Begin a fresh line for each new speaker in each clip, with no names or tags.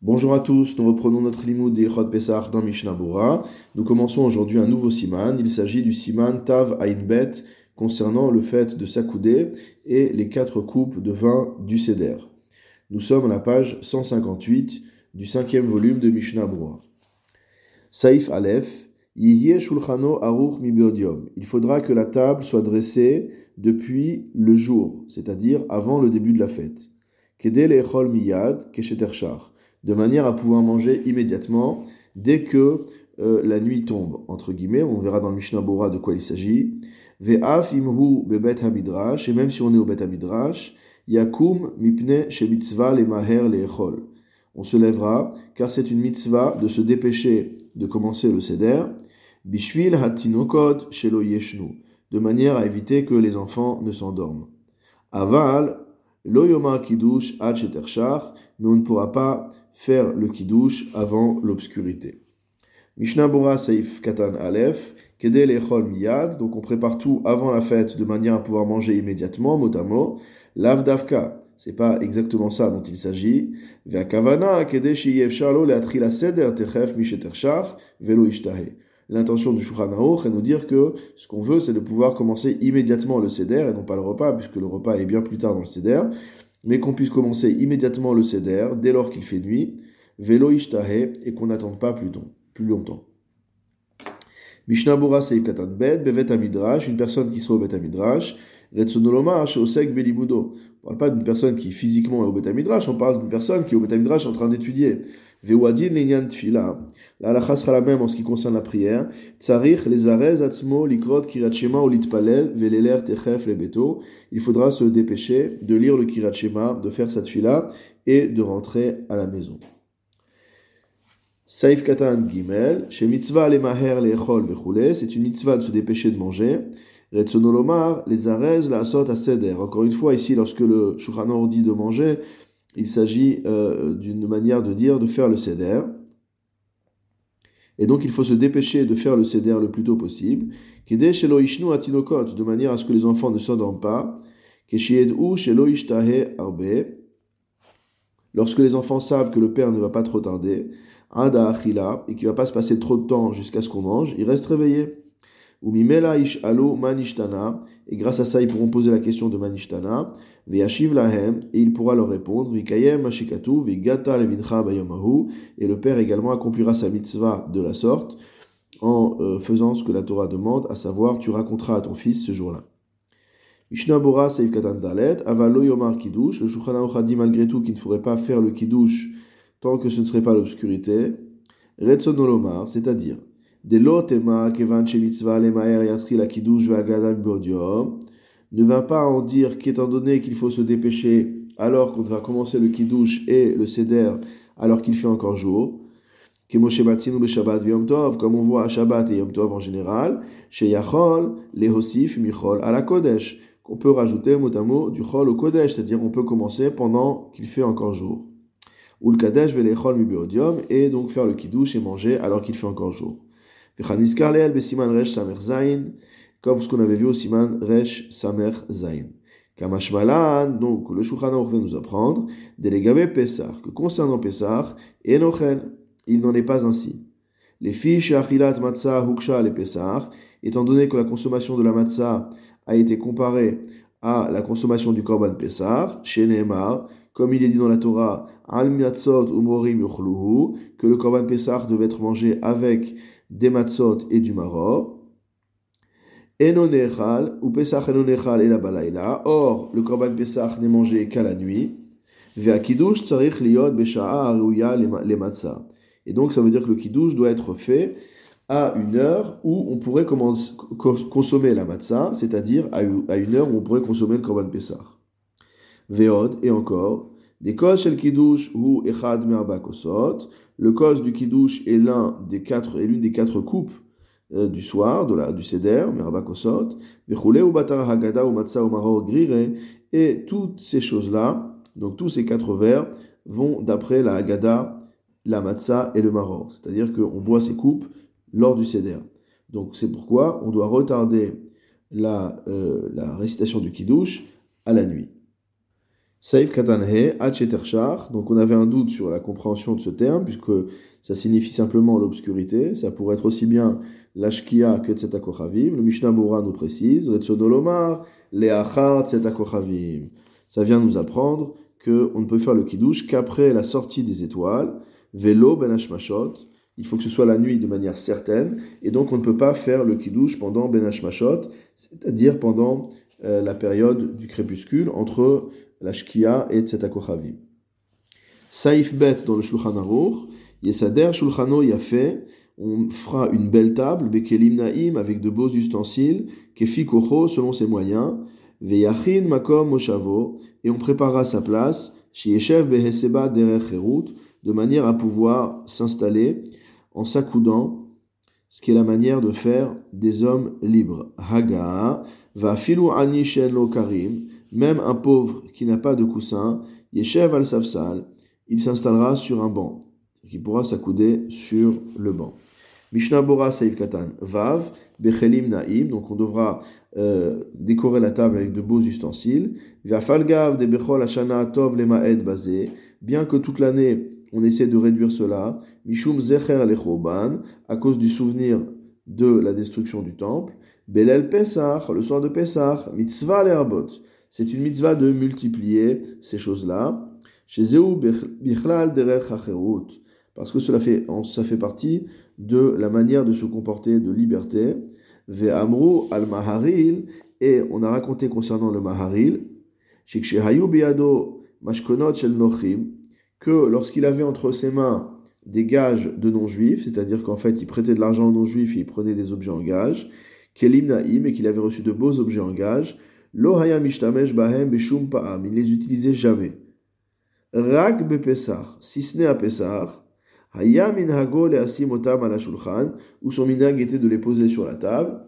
Bonjour à tous, nous reprenons notre limoud d'Ilchot Pesach dans Mishnah. Nous commençons aujourd'hui un nouveau siman. Il s'agit du siman Tav Ainbet concernant le fait de s'accouder et les quatre coupes de vin du Seder. Nous sommes à la page 158 du cinquième volume de Mishnah Bora. Saif Aleph. Il faudra que la table soit dressée depuis le jour, c'est-à-dire avant le début de la fête. Kedel Miyad de manière à pouvoir manger immédiatement dès que euh, la nuit tombe, entre guillemets, on verra dans le Mishnah Bora de quoi il s'agit. Ve'af imhu bebet hamidrash, et même si on est au bet hamidrash, yakum mipne mitzvah le maher le'echol. On se lèvera, car c'est une mitzvah de se dépêcher de commencer le seder, bishvil hatinokot shelo yeshnu, de manière à éviter que les enfants ne s'endorment. Aval, lo yomar kiddush ad mais on ne pourra pas faire le kiddush avant l'obscurité. Mishnah Bora Saif Katan Aleph, Kedel Echol Miyad, donc on prépare tout avant la fête de manière à pouvoir manger immédiatement, mot à mot. Lavdavka, c'est pas exactement ça dont il s'agit. Ve'akavana Kedel Shiyev Shalo Leatrila Seder Techef Mishetershach Velo Ishtahe. L'intention du Shulchan Aruch est de nous dire que ce qu'on veut, c'est de pouvoir commencer immédiatement le seder et non pas le repas, puisque le repas est bien plus tard dans le seder mais qu'on puisse commencer immédiatement le seder dès lors qu'il fait nuit, velo ishtahe, et qu'on n'attende pas plus, longtemps. Mishnah Bora Seif Katan Bet, Bevet Amidrash, une personne qui sera au Bet Amidrash, Shosek Belimudo. On ne parle pas d'une personne qui physiquement est au Bet Amidrash, on parle d'une personne qui est au Bet Amidrash en train d'étudier. La halacha sera la même en ce qui concerne la prière. Tsarich les arez atzmo likrot kirachema ou litpalel veleler techef lebeto. Il faudra se dépêcher de lire le kirachema, de faire sa tfila et de rentrer à la maison. Saif katan gimel. Chez mitzvah le maher lechol vechule. C'est une mitzvah de se dépêcher de manger. Retsonolomar les arez la asot seder. Encore une fois, ici, lorsque le shulchan dit de manger, il s'agit euh, d'une manière de dire de faire le seder. Et donc il faut se dépêcher de faire le seder le plus tôt possible. De manière à ce que les enfants ne s'endorment pas. Lorsque les enfants savent que le père ne va pas trop tarder, et qu'il ne va pas se passer trop de temps jusqu'à ce qu'on mange, ils restent réveillés. Et grâce à ça, ils pourront poser la question de manishtana. lahem, et il pourra leur répondre. Vikayem vigata levincha bayamahu. Et le père également accomplira sa mitzvah de la sorte, en euh, faisant ce que la Torah demande, à savoir, tu raconteras à ton fils ce jour-là. Mishnah Bora Seif Katan Dalet, Avalo Yomar Kiddush, le Shulchan dit malgré tout qu'il ne faudrait pas faire le Kiddush tant que ce ne serait pas l'obscurité. Retsonolomar, c'est-à-dire, ne va pas en dire qu'étant donné qu'il faut se dépêcher alors qu'on va commencer le kiddush et le seder alors qu'il fait encore jour, comme on voit à Shabbat et Yom Tov en général, chez Yachol, Michol, à la Kodesh, qu'on peut rajouter mot à mot du Chol au Kodesh, c'est-à-dire on peut commencer pendant qu'il fait encore jour. Ou le Kadesh, Velechol, Mibiodium, et donc faire le kiddush et manger alors qu'il fait encore jour comme ce qu'on avait vu au Siman Resh Samer Zain. Kamashmalan, donc le Shulchan va nous apprendre, Delegabe Pesach, que concernant Pesach, Enochen, il n'en est pas ainsi. Les fiches Achilat Matzah Huksha les Pesach, étant donné que la consommation de la Matzah a été comparée à la consommation du Korban Pesach, chez Nehemar, comme il est dit dans la Torah, Al Miatzot Umorim que le Korban Pesach devait être mangé avec des matzot et du maror. Enonechal, ou Pesach enonechal et la. Or, le korban Pesach n'est mangé qu'à la nuit. Ve'akidush tsarich liot besha'a aruya le matzah. Et donc, ça veut dire que le kiddush doit être fait à une heure où on pourrait consommer la matzah, c'est-à-dire à une heure où on pourrait consommer le korban Pesach. Ve'od, et encore, des kos shel kiddush ou echad me'arba kosot, le cause du kiddush est l'un des quatre, est l'une des quatre coupes euh, du soir, de la, du seder, merabakosot, vechule ou ou matza ou maro grire, et toutes ces choses-là, donc tous ces quatre vers, vont d'après la hagada, la matzah et le maror. C'est-à-dire qu'on boit ces coupes lors du seder. Donc c'est pourquoi on doit retarder la, euh, la récitation du kiddush à la nuit. Donc on avait un doute sur la compréhension de ce terme, puisque ça signifie simplement l'obscurité. Ça pourrait être aussi bien l'ashkia que tzetakochavim. Le Mishnah Bora nous précise, retsodolomar, leachar tzetakochavim. Ça vient nous apprendre qu'on ne peut faire le kiddush qu'après la sortie des étoiles, vélo ben hashmashot. Il faut que ce soit la nuit de manière certaine, et donc on ne peut pas faire le kiddush pendant ben hashmashot, c'est-à-dire pendant euh, la période du crépuscule entre la Shkia et Tzetakochavim. Saif Bet dans le Shulchan Aruch, Yesader Shulchano Yafé, on fera une belle table, Bekelim Naim, avec de beaux ustensiles, Kefi Kocho, selon ses moyens, Veyachin Makom Moshavo, et on préparera sa place, Shieshev Beheseba Derech de manière à pouvoir s'installer en s'accoudant, ce qui est la manière de faire des hommes libres. Haga, va filu ani lo karim, même un pauvre qui n'a pas de coussin, Yeshev al Safsal, il s'installera sur un banc, qui pourra s'accouder sur le banc. Mishnah Bora Saif Katan Vav, Bechelim Naim, donc on devra euh, décorer la table avec de beaux ustensiles. Vafalgav de Bechol Ashana Tov Lemaed Bazé, bien que toute l'année on essaie de réduire cela, Mishum Zecher Lechoban, à cause du souvenir de la destruction du temple. Belel Pesach, le soir de Pesach, Mitzvah Lerbot, c'est une mitzvah de multiplier ces choses-là. Chez Bichlal parce que cela fait, ça fait partie de la manière de se comporter de liberté. Ve'amru al maharil, et on a raconté concernant le maharil, que lorsqu'il avait entre ses mains des gages de non-juifs, c'est-à-dire qu'en fait il prêtait de l'argent aux non-juifs et il prenait des objets en gage, kelim naim, et qu'il avait reçu de beaux objets en gage, Lo haya mishtamesh bahem beshum pa'am. Il ne les utilisait jamais. Rak bepesach. Si ce n'est à Pesach, haya minhago otam ala shulchan, où son minhag était de les poser sur la table.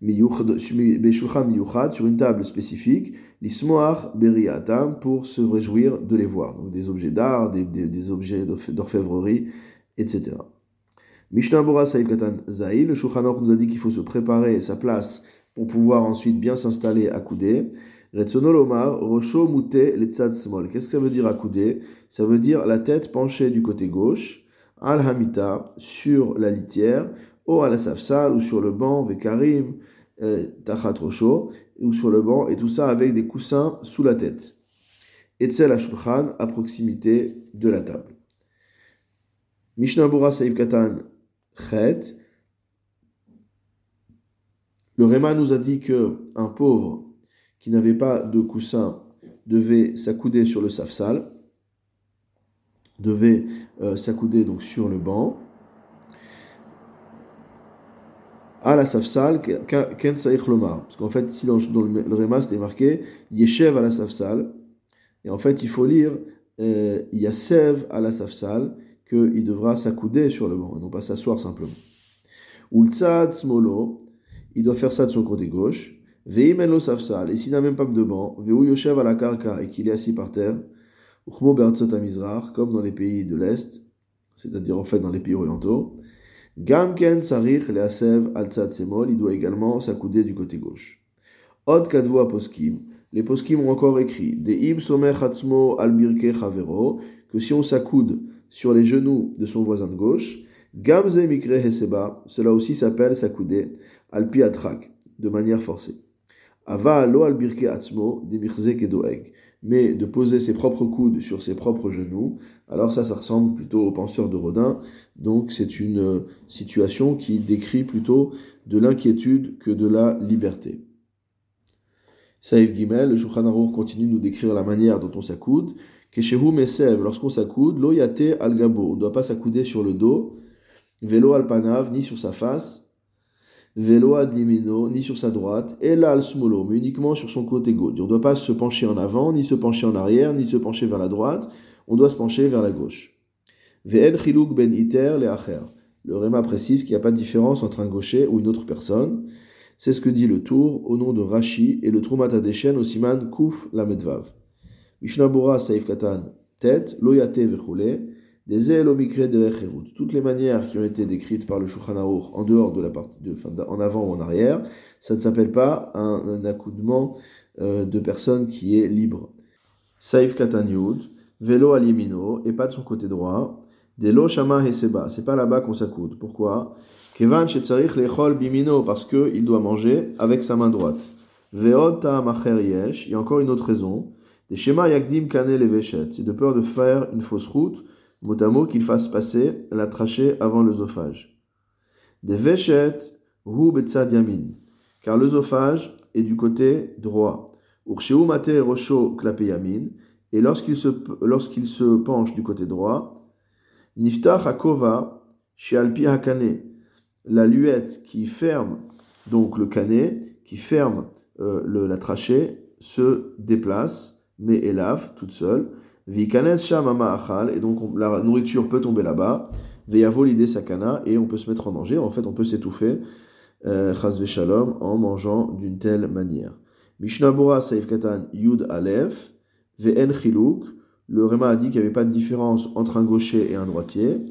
Beshulchan miyuchad, sur une table spécifique. Lismoach beriatam, pour se réjouir de les voir. Donc des objets d'art, des, des, objets d'orfèvrerie, etc. Mishnah Bora Saïf Katan Zahil, le Shulchan nous a dit qu'il faut se préparer sa place pour pouvoir ensuite bien s'installer accoudé. Retsonolomar, Rosho Mute Letzad Smol. Qu'est-ce que ça veut dire accoudé Ça veut dire la tête penchée du côté gauche, Al Hamita, sur la litière, ou à la Safsal, ou sur le banc, Vekarim, euh, Tachat Rosho, ou sur le banc, et tout ça avec des coussins sous la tête. Etzel Ashulchan, à proximité de la table. Mishnah Bura Saif Katan Chet, le Réma nous a dit que un pauvre qui n'avait pas de coussin devait s'accouder sur le safsal, devait euh, s'accouder donc sur le banc. À la safsal, ken. Parce qu'en fait, ici dans, le, Réma, c'était marqué Yeshev à la safsal. Et en fait, il faut lire euh, Yasev à la safsal, qu'il devra s'accouder sur le banc, et non pas s'asseoir simplement. Smolo, il doit faire ça de son côté gauche. Veimelo safsal, et s'il n'a même pas de banc, Veu yoshev à la karka, et qu'il est assis par terre, Uchmo bertzot amizrach, comme dans les pays de l'Est, c'est-à-dire en fait dans les pays orientaux. Gamken sarich leasev al semol, il doit également s'accouder du côté gauche. Od kadvo aposkim, les poskim ont encore écrit, De im somech atzmo al birke chavero, que si on s'accoude sur les genoux de son voisin de gauche, Gamze mikre heseba, cela aussi s'appelle s'accouder, alpi atrak, de manière forcée. Ava lo albirke atzmo, demirze kedoeg. Mais de poser ses propres coudes sur ses propres genoux, alors ça, ça ressemble plutôt au penseur de Rodin. Donc c'est une euh, situation qui décrit plutôt de l'inquiétude que de la liberté. Saïf Gimel, le Shulchan continue de nous décrire la manière dont on s'accoude. Keshehu mesev, lorsqu'on s'accoude, lo yate al gabo, on ne doit pas s'accouder sur le dos, vélo al panav, ni sur sa face, Vélo ad ni sur sa droite, et là smolo, mais uniquement sur son côté gauche. On ne doit pas se pencher en avant, ni se pencher en arrière, ni se pencher vers la droite, on doit se pencher vers la gauche. Ve'en chiluk ben iter le acher. Le Réma précise qu'il n'y a pas de différence entre un gaucher ou une autre personne. C'est ce que dit le Tour au nom de Rashi et le Trumat Adeshen au Siman Kuf la Medvav. Mishnabura Saif Katan, loyate vechule, des elomikre de Toutes les manières qui ont été décrites par le Shulchan en dehors de la partie de, en avant ou en arrière, ça ne s'appelle pas un, accoudement euh, de personne qui est libre. Saif Katan Yud, Velo al et pas de son côté droit. Delo Shama Heseba, c'est pas là-bas qu'on s'accoude. Pourquoi? Kevan Shetzarich Lechol Bimino, parce qu'il doit manger avec sa main droite. Veot Macher Yesh, il y a encore une autre raison. Des Shema Yakdim Kane Leveshet, c'est de peur de faire une fausse route, mot qu'il fasse passer la trachée avant l'œsophage. Des Veshet Hu Betzad Yamin, car l'œsophage est du côté droit. Ursheu Mate Rosho Yamin, et lorsqu'il se, penche du côté droit, Niftach Akova Shealpi Hakane, la luette qui ferme donc le canet, qui ferme euh, la trachée, se déplace, mais élave toute seule. Et donc la nourriture peut tomber là-bas. Veyavo sakana, et on peut se mettre en danger. En fait, on peut s'étouffer, euh, Shalom, en mangeant d'une telle manière. Mishnabura Saif Katan Yud Aleph, Ve'en Chiluk, le Réma a dit qu'il n'y avait pas de différence entre un gaucher et un droitier.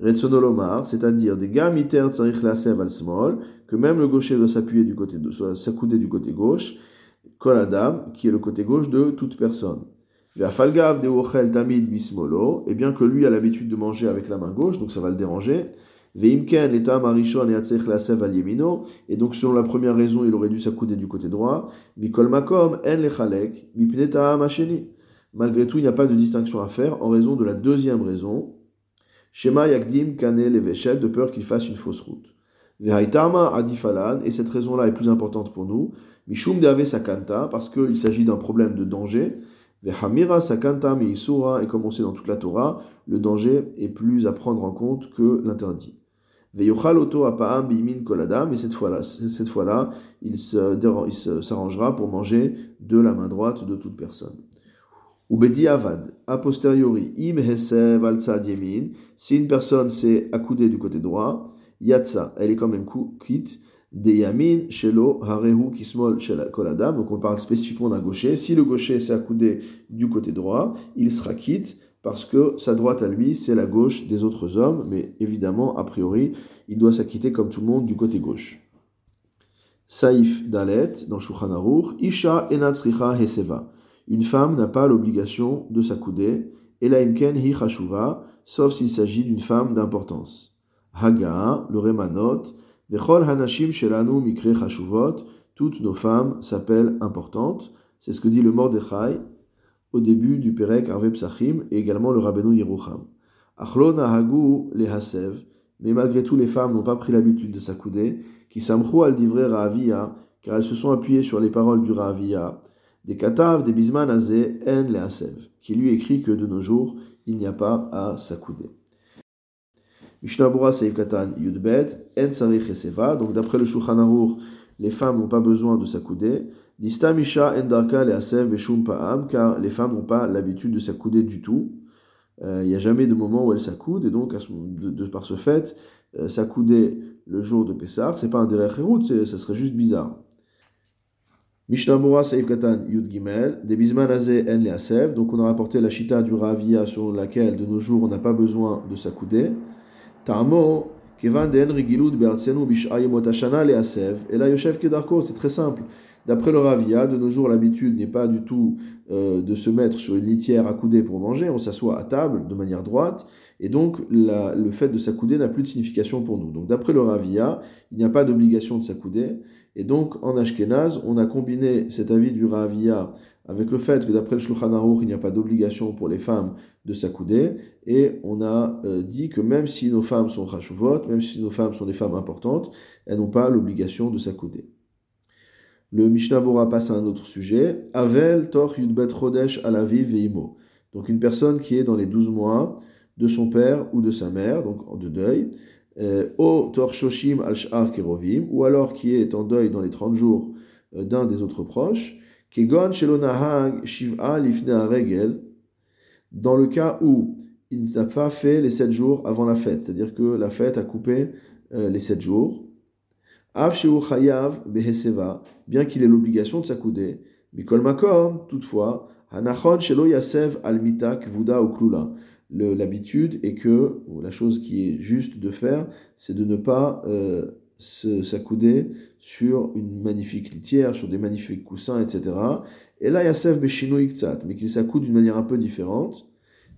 Retsonolomar, c'est-à-dire des gamiter tsarich lasev al small, que même le gaucher doit s'appuyer du côté, s'accouder du côté gauche, koladam, qui est le côté gauche de toute personne. Tamid bismolo, et bien que lui a l'habitude de manger avec la main gauche, donc ça va le déranger. Veimken l'état marichon et lasev al yemino, et donc selon la première raison, il aurait dû s'accouder du côté droit. Mikol makom en lechalek, mipneta macheni. Malgré tout, il n'y a pas de distinction à faire en raison de la deuxième raison. Shema yakdim kane leveshet, de peur qu'il fasse une fausse route. Vehaitama adifalan, et cette raison-là est plus importante pour nous. Mishum deave sakanta, parce qu'il s'agit d'un problème de danger. Vehamira sakanta meisura, et comme on sait dans toute la Torah, le danger est plus à prendre en compte que l'interdit. Veyochal oto apaam bimin koladam, et cette fois-là, cette fois-là, il s'arrangera pour manger de la main droite de toute personne. Ou avad, a posteriori, im hesev al yemin, si une personne s'est accoudée du côté droit, yatsa, elle est quand même quitte, de yamin, shelo, harehu, kismol, koladam, donc on parle spécifiquement d'un gaucher, si le gaucher s'est accoudé du côté droit, il sera quitte, parce que sa droite à lui, c'est la gauche des autres hommes, mais évidemment, a priori, il doit s'acquitter comme tout le monde du côté gauche. Saif Dalet, dans Shulchan Isha enatzricha heseva. Une femme n'a pas l'obligation de s'accouder, et la imken hi sauf s'il s'agit d'une femme d'importance. Haga, le Remanot, hanashim mikre toutes nos femmes s'appellent importantes. C'est ce que dit le Mordechai au début du Perek Arve Psachim et également le Rabbeinu Yerucham. Achlon hagu le hasev, mais malgré tout les femmes n'ont pas pris l'habitude de s'accouder, qui samchou al car elles se sont appuyées sur les paroles du Rahavia, des katav, des bisman azé, en le qui lui écrit que de nos jours, il n'y a pas à s'accouder. Mishnabura Seif Katan Yudbet, En Sarich Eseva, donc d'après le Shulchan les femmes n'ont pas besoin de s'accouder. Dista Misha En Darka Le Asev Beshum Pa'am, car les femmes n'ont pas l'habitude de s'accouder du tout. Euh, il n'y a jamais de moment où elles s'accoudent, et donc par ce fait, euh, s'accouder le jour de Pessah, c'est pas un derech ça serait juste bizarre. Mishnamura Saif Katan Yud Gimel, des Bismanazé En Leasev, donc on a rapporté la chita du Ravia sur laquelle de nos jours on n'a pas besoin de s'accouder. Tamo, Kevan de Enrigilud Bertsenu Bishayemotashana Leasev, et là Yoshev Kedarko, c'est très simple. D'après le Ravia, de nos jours l'habitude n'est pas du tout euh, de se mettre sur une litière accoudée pour manger, on s'assoit à table de manière droite, et donc la, le fait de s'accouder n'a plus de signification pour nous. Donc d'après le Ravia, il n'y a pas d'obligation de s'accouder. Et donc, en Ashkenaz, on a combiné cet avis du Ravia avec le fait que d'après le Shulchan Aruch, il n'y a pas d'obligation pour les femmes de s'accouder, et on a euh, dit que même si nos femmes sont rachuvot, même si nos femmes sont des femmes importantes, elles n'ont pas l'obligation de s'accouder. Le Mishnah Bora passe à un autre sujet. Avel tor yudbet chodesh alaviv veimo. Donc une personne qui est dans les douze mois de son père ou de sa mère, donc de deuil, euh, o torshoshim al kerovim, ou alors qui est en deuil dans les 30 jours euh, d'un des autres proches, dans le cas où il n'a pas fait les 7 jours avant la fête, c'est-à-dire que la fête a coupé euh, les 7 jours, av chayav beheseva, bien qu'il ait l'obligation de s'accouder, mikol makom, toutefois, l'habitude et que la chose qui est juste de faire, c'est de ne pas euh, s'accouder sur une magnifique litière, sur des magnifiques coussins, etc. Et là, Yasef Beshino Iktsat, mais qu'il s'accoude d'une manière un peu différente.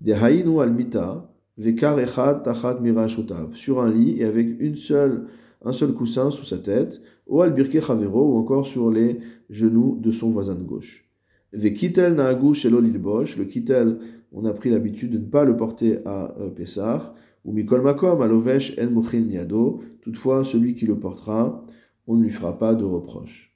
Des Haïnu Almita, Vekar Echad Tachat Mirashotav, sur un lit et avec une seule, un seul coussin sous sa tête, ou Al Birke Chavero, ou encore sur les genoux de son voisin de gauche. Vekitel Naagu Shelo Lilbosh, le Kitel, on a pris l'habitude de ne pas le porter à euh, Pessah, ou Mikol Makom, Alovesh En Mochin Yado, toutefois celui qui le portera, on ne lui fera pas de reproche.